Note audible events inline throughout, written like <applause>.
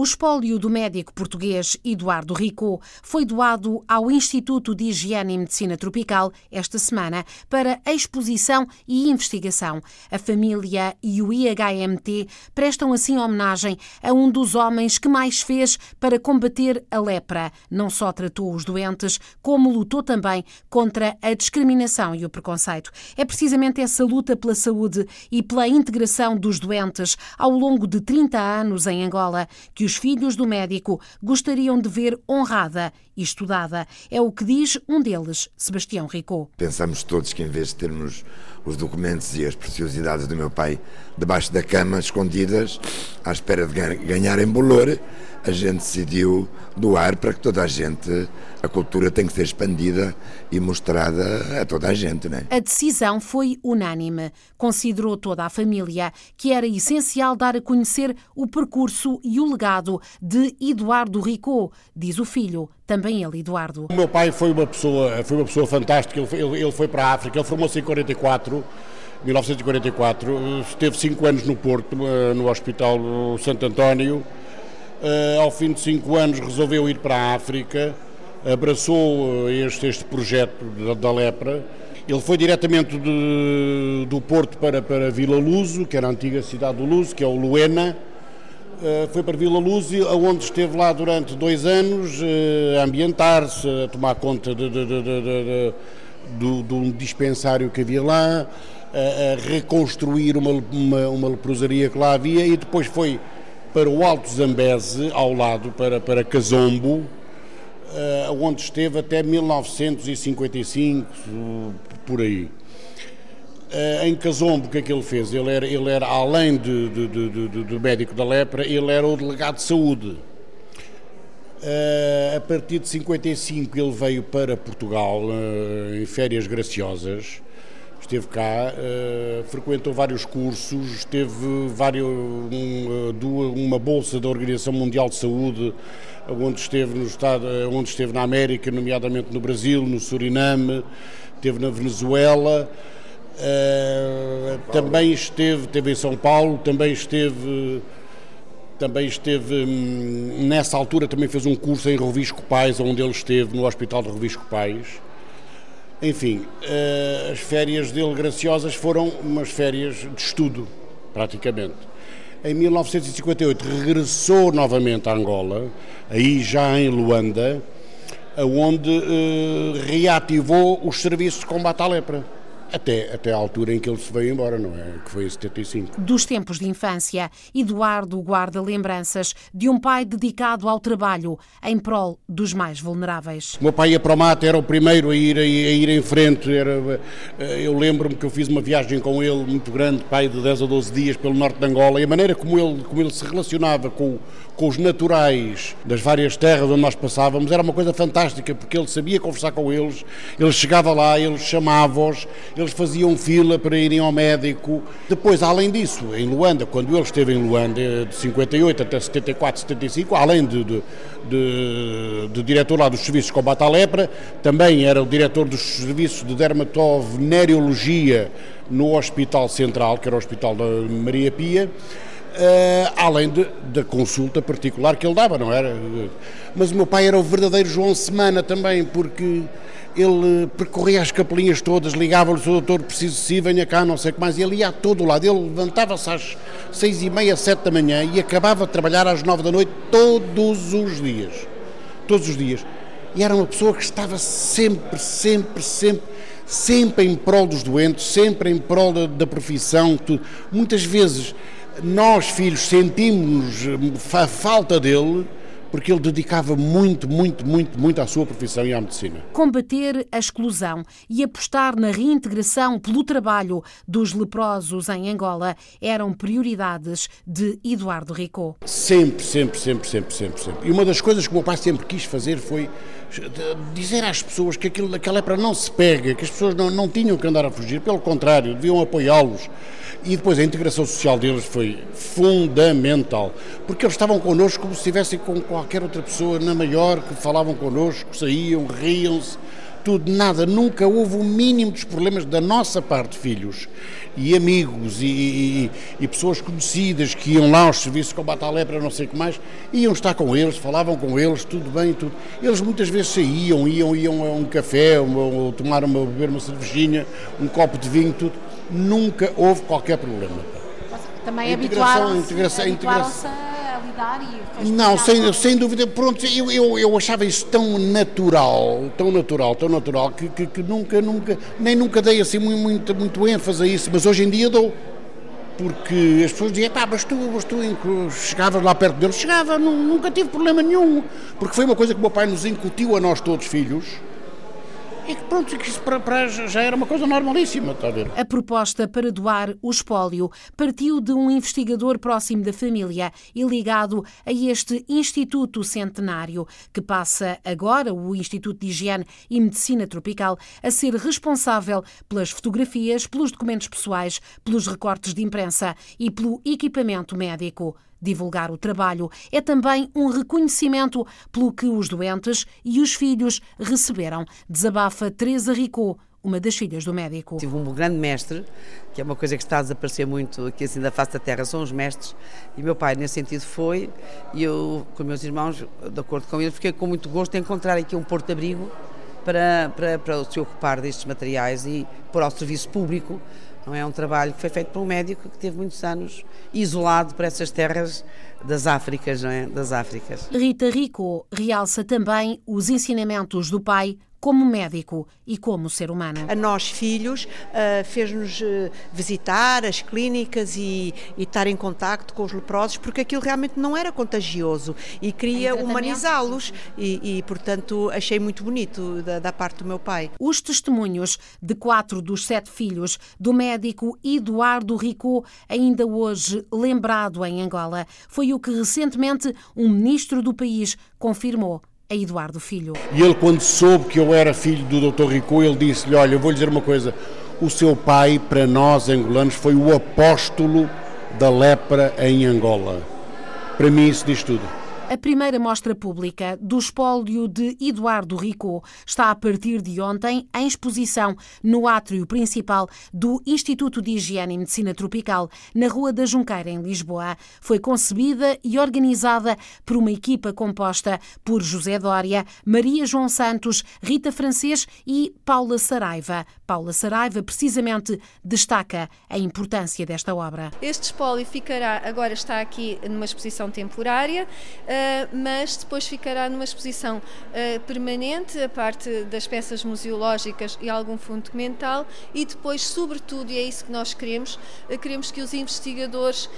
O espólio do médico português Eduardo Rico foi doado ao Instituto de Higiene e Medicina Tropical esta semana para exposição e investigação. A família e o IHMT prestam assim homenagem a um dos homens que mais fez para combater a lepra. Não só tratou os doentes, como lutou também contra a discriminação e o preconceito. É precisamente essa luta pela saúde e pela integração dos doentes ao longo de 30 anos em Angola que os filhos do médico gostariam de ver honrada e estudada. É o que diz um deles, Sebastião Ricou. Pensamos todos que em vez de termos os documentos e as preciosidades do meu pai debaixo da cama, escondidas, à espera de ganhar em bolor, a gente decidiu doar para que toda a gente, a cultura tem que ser expandida e mostrada a toda a gente. Né? A decisão foi unânime. Considerou toda a família que era essencial dar a conhecer o percurso e o legado de Eduardo Rico, diz o filho, também ele, Eduardo. O meu pai foi uma pessoa, foi uma pessoa fantástica, ele, ele foi para a África, ele formou-se em 44, 1944, esteve cinco anos no Porto, eh, no Hospital Santo António, Uh, ao fim de cinco anos resolveu ir para a África, abraçou eh, este, este projeto da, da, lepra. Ele foi diretamente de, do Porto para, para Vila Luso, que era a antiga cidade do Luso, que é o Luena. Uh, foi para Vila Luso, onde esteve lá durante dois anos uh, a ambientar-se, a tomar conta de, de, de, de um dispensário que havia lá, a, a reconstruir uma, uma, uma leprosaria que lá havia e depois foi para o Alto Zambeze, ao lado, para, para Casombo, uh, onde esteve até 1955, por aí. Uh, em Casombo, o que é que ele fez? Ele era, ele era além de, de, de, de médico da lepra, ele era o delegado de saúde. Uh, a partir de 55 ele veio para Portugal uh, em férias graciosas esteve cá, frequentou vários cursos, teve vários, um, eh, uma bolsa da Organização Mundial de Saúde, onde esteve, no estado, eh, onde esteve na América, nomeadamente no Brasil, no Suriname, esteve na Venezuela, também esteve, esteve em São Paulo, também esteve também esteve, hum, nessa altura também fez um curso em Rovisco Pais, onde ele esteve no Hospital de Rovisco Pais. Enfim, uh, as férias dele graciosas foram umas férias de estudo, praticamente. Em 1958 regressou novamente a Angola, aí já em Luanda, onde uh, reativou os serviços de combate à lepra até, até à altura em que ele se veio embora, não é? Que foi em 75. Dos tempos de infância, Eduardo guarda lembranças de um pai dedicado ao trabalho em prol dos mais vulneráveis. O meu pai ia para o mato, era o primeiro a ir, a, ir em frente. Era, eh, eu lembro-me que eu fiz uma viagem com ele muito grande, pai de 10 a 12 dias, pelo norte de Angola, e a maneira como ele, como ele se relacionava com, com os naturais das várias terras onde nós passávamos era uma coisa fantástica, porque ele sabia conversar com eles, ele chegava lá, ele chamava-os, eles faziam fila para irem ao médico. Depois, além disso, em Luanda, quando ele esteve em Luanda, de 58 até 74, 75, além de, de, de, de diretor lá dos serviços de combate à lepra, também era o diretor dos serviços de dermatovenereologia no Hospital Central, que era o Hospital da Maria Pia. Uh, além de, da consulta particular que ele dava, não era? Mas o meu pai era o verdadeiro João Semana também, porque ele percorria as capelinhas todas, ligava-lhe, o doutor, preciso de si, venha cá, não sei o que mais, e ele ia a todo lado. Ele levantava-se às seis e meia, sete da manhã e acabava de trabalhar às nove da noite todos os dias. Todos os dias. E era uma pessoa que estava sempre, sempre, sempre, sempre em prol dos doentes, sempre em prol da, da profissão. Tudo. Muitas vezes nós, filhos, sentimos a falta dele porque ele dedicava muito, muito, muito, muito à sua profissão e à medicina. Combater a exclusão e apostar na reintegração pelo trabalho dos leprosos em Angola eram prioridades de Eduardo Rico. Sempre, sempre, sempre, sempre, sempre, sempre. E uma das coisas que o meu pai sempre quis fazer foi dizer às pessoas que aquilo, aquela lepra não se pega, que as pessoas não, não tinham que andar a fugir, pelo contrário, deviam apoiá-los. E depois a integração social deles foi fundamental, porque eles estavam connosco como se estivessem com, com qualquer outra pessoa na maior que falavam connosco, saíam, riam-se, tudo, nada, nunca houve o mínimo dos problemas da nossa parte, filhos e amigos e, e, e, pessoas conhecidas que iam lá aos serviços de combate à lepra, não sei o que mais, iam estar com eles, falavam com eles, tudo bem, tudo. Eles muitas vezes saíam, iam, iam a um café, ou, ou tomar uma, beber uma cervejinha, um copo de vinho, tudo. Nunca houve qualquer problema. Também habituaram-se integração, integração, a lidar e Não, sem, sem dúvida, pronto, eu, eu, eu achava isso tão natural, tão natural, tão natural, que, que, que nunca, nunca, nem nunca dei assim muito, muito ênfase a isso, mas hoje em dia dou. Porque as pessoas diziam, pá, mas tu, mas tu chegavas lá perto deles, chegava, nunca tive problema nenhum, porque foi uma coisa que o meu pai nos incutiu a nós todos filhos, e que pronto, que isso para, para, já era uma coisa normalíssima, está a ver? A proposta para doar o espólio partiu de um investigador próximo da família e ligado a este Instituto Centenário, que passa agora, o Instituto de Higiene e Medicina Tropical, a ser responsável pelas fotografias, pelos documentos pessoais, pelos recortes de imprensa e pelo equipamento médico. Divulgar o trabalho é também um reconhecimento pelo que os doentes e os filhos receberam. Desabafa Teresa Ricou, uma das filhas do médico. Tive um grande mestre, que é uma coisa que está a desaparecer muito aqui assim da face da terra, são os mestres, e meu pai nesse sentido foi, e eu com meus irmãos, de acordo com ele, fiquei com muito gosto de encontrar aqui um porto-abrigo para, para, para se ocupar destes materiais e pôr ao serviço público não é um trabalho que foi feito por um médico que teve muitos anos isolado para essas terras das Áfricas, não é? Das Áfricas. Rita Rico realça também os ensinamentos do pai como médico e como ser humano. A nós, filhos, uh, fez-nos uh, visitar as clínicas e, e, estar em contacto com os leprosos, porque aquilo realmente não era contagioso e queria humanizá-los e, e, portanto, achei muito bonito da, da, parte do meu pai. Os testemunhos de quatro dos sete filhos do médico Eduardo Rico, ainda hoje lembrado em Angola, foi o que recentemente um ministro do país confirmou a Eduardo Filho. E ele, quando soube que eu era filho do Dr. Rico, ele disse-lhe: Olha, eu vou lhe dizer uma coisa. O seu pai, para nós angolanos, foi o apóstolo da lepra em Angola. Para mim, isso diz tudo. A primeira mostra pública do espólio de Eduardo Rico está a partir de ontem em exposição no átrio principal do Instituto de Higiene e Medicina Tropical, na Rua da Junqueira, em Lisboa. Foi concebida e organizada por uma equipa composta por José Dória, Maria João Santos, Rita Francês e Paula Saraiva. Paula Saraiva, precisamente, destaca a importância desta obra. Este espólio ficará, agora está aqui numa exposição temporária. Eh, mas depois ficará numa exposição eh, permanente, a parte das peças museológicas e algum fundo documental, e depois, sobretudo, e é isso que nós queremos, eh, queremos que os investigadores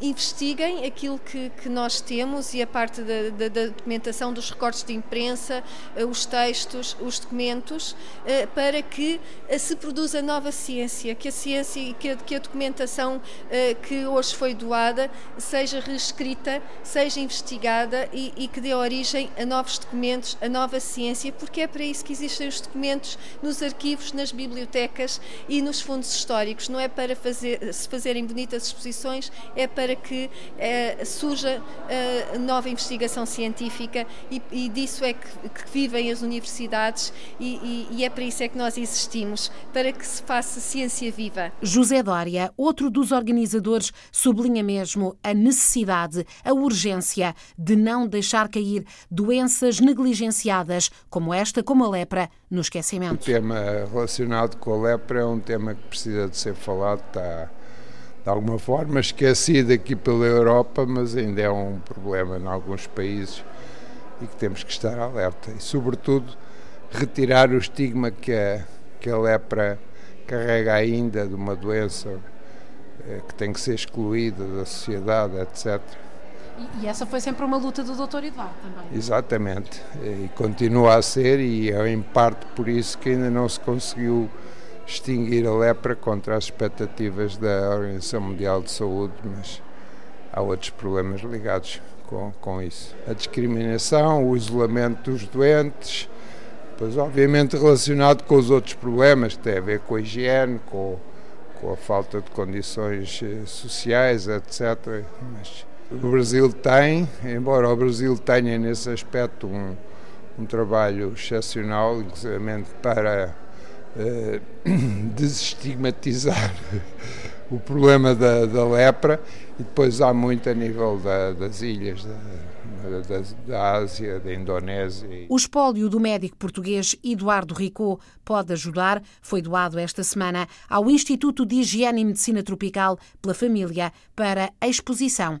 investiguem aquilo que, que nós temos e a parte da, da, da documentação dos recortes de imprensa, os textos, os documentos, para que se produza nova ciência, que a ciência e que que a documentação que hoje foi doada seja reescrita, seja investigada investigada e, e, que dê origem a novos documentos, a nova ciência, porque é para isso que existem os documentos nos arquivos, nas bibliotecas e nos fundos históricos. Não é para fazer, se fazerem bonitas exposições, é para que eh, surja eh, nova investigação científica e, e disso é que, que, vivem as universidades e, e é para isso é que nós existimos, para que se faça ciência viva. José Dória, outro dos organizadores, sublinha mesmo a necessidade, a urgência de não deixar cair doenças negligenciadas, como esta, como a lepra, no esquecimento. O tema relacionado com a lepra é um tema que precisa de ser falado, está de alguma forma esquecido aqui pela Europa, mas ainda é um problema em alguns países e que temos que estar alerta. E, sobretudo, retirar o estigma que a, que a lepra carrega ainda de uma doença eh, que tem que ser excluída da sociedade, etc. E, essa foi sempre uma luta do Dr. Eduardo também. Exatamente, e continua a ser, e é em parte por isso que ainda não se conseguiu extinguir a lepra contra as expectativas da Organização Mundial de Saúde, mas há outros problemas ligados com, com isso. A discriminação, o isolamento dos doentes, pois obviamente relacionado com os outros problemas que têm a ver com a higiene, com, com a falta de condições eh, sociais, etc. Mas O Brasil tem, embora o Brasil tenha nesse aspecto um, um trabalho excepcional, inclusive para uh, <coughs> desestigmatizar o problema da, da, lepra, e depois há muito a nível da, das ilhas da, da, da, Ásia, da Indonésia. O espólio do médico português Eduardo Ricô pode ajudar. Foi doado esta semana ao Instituto de Higiene e Medicina Tropical pela família para exposição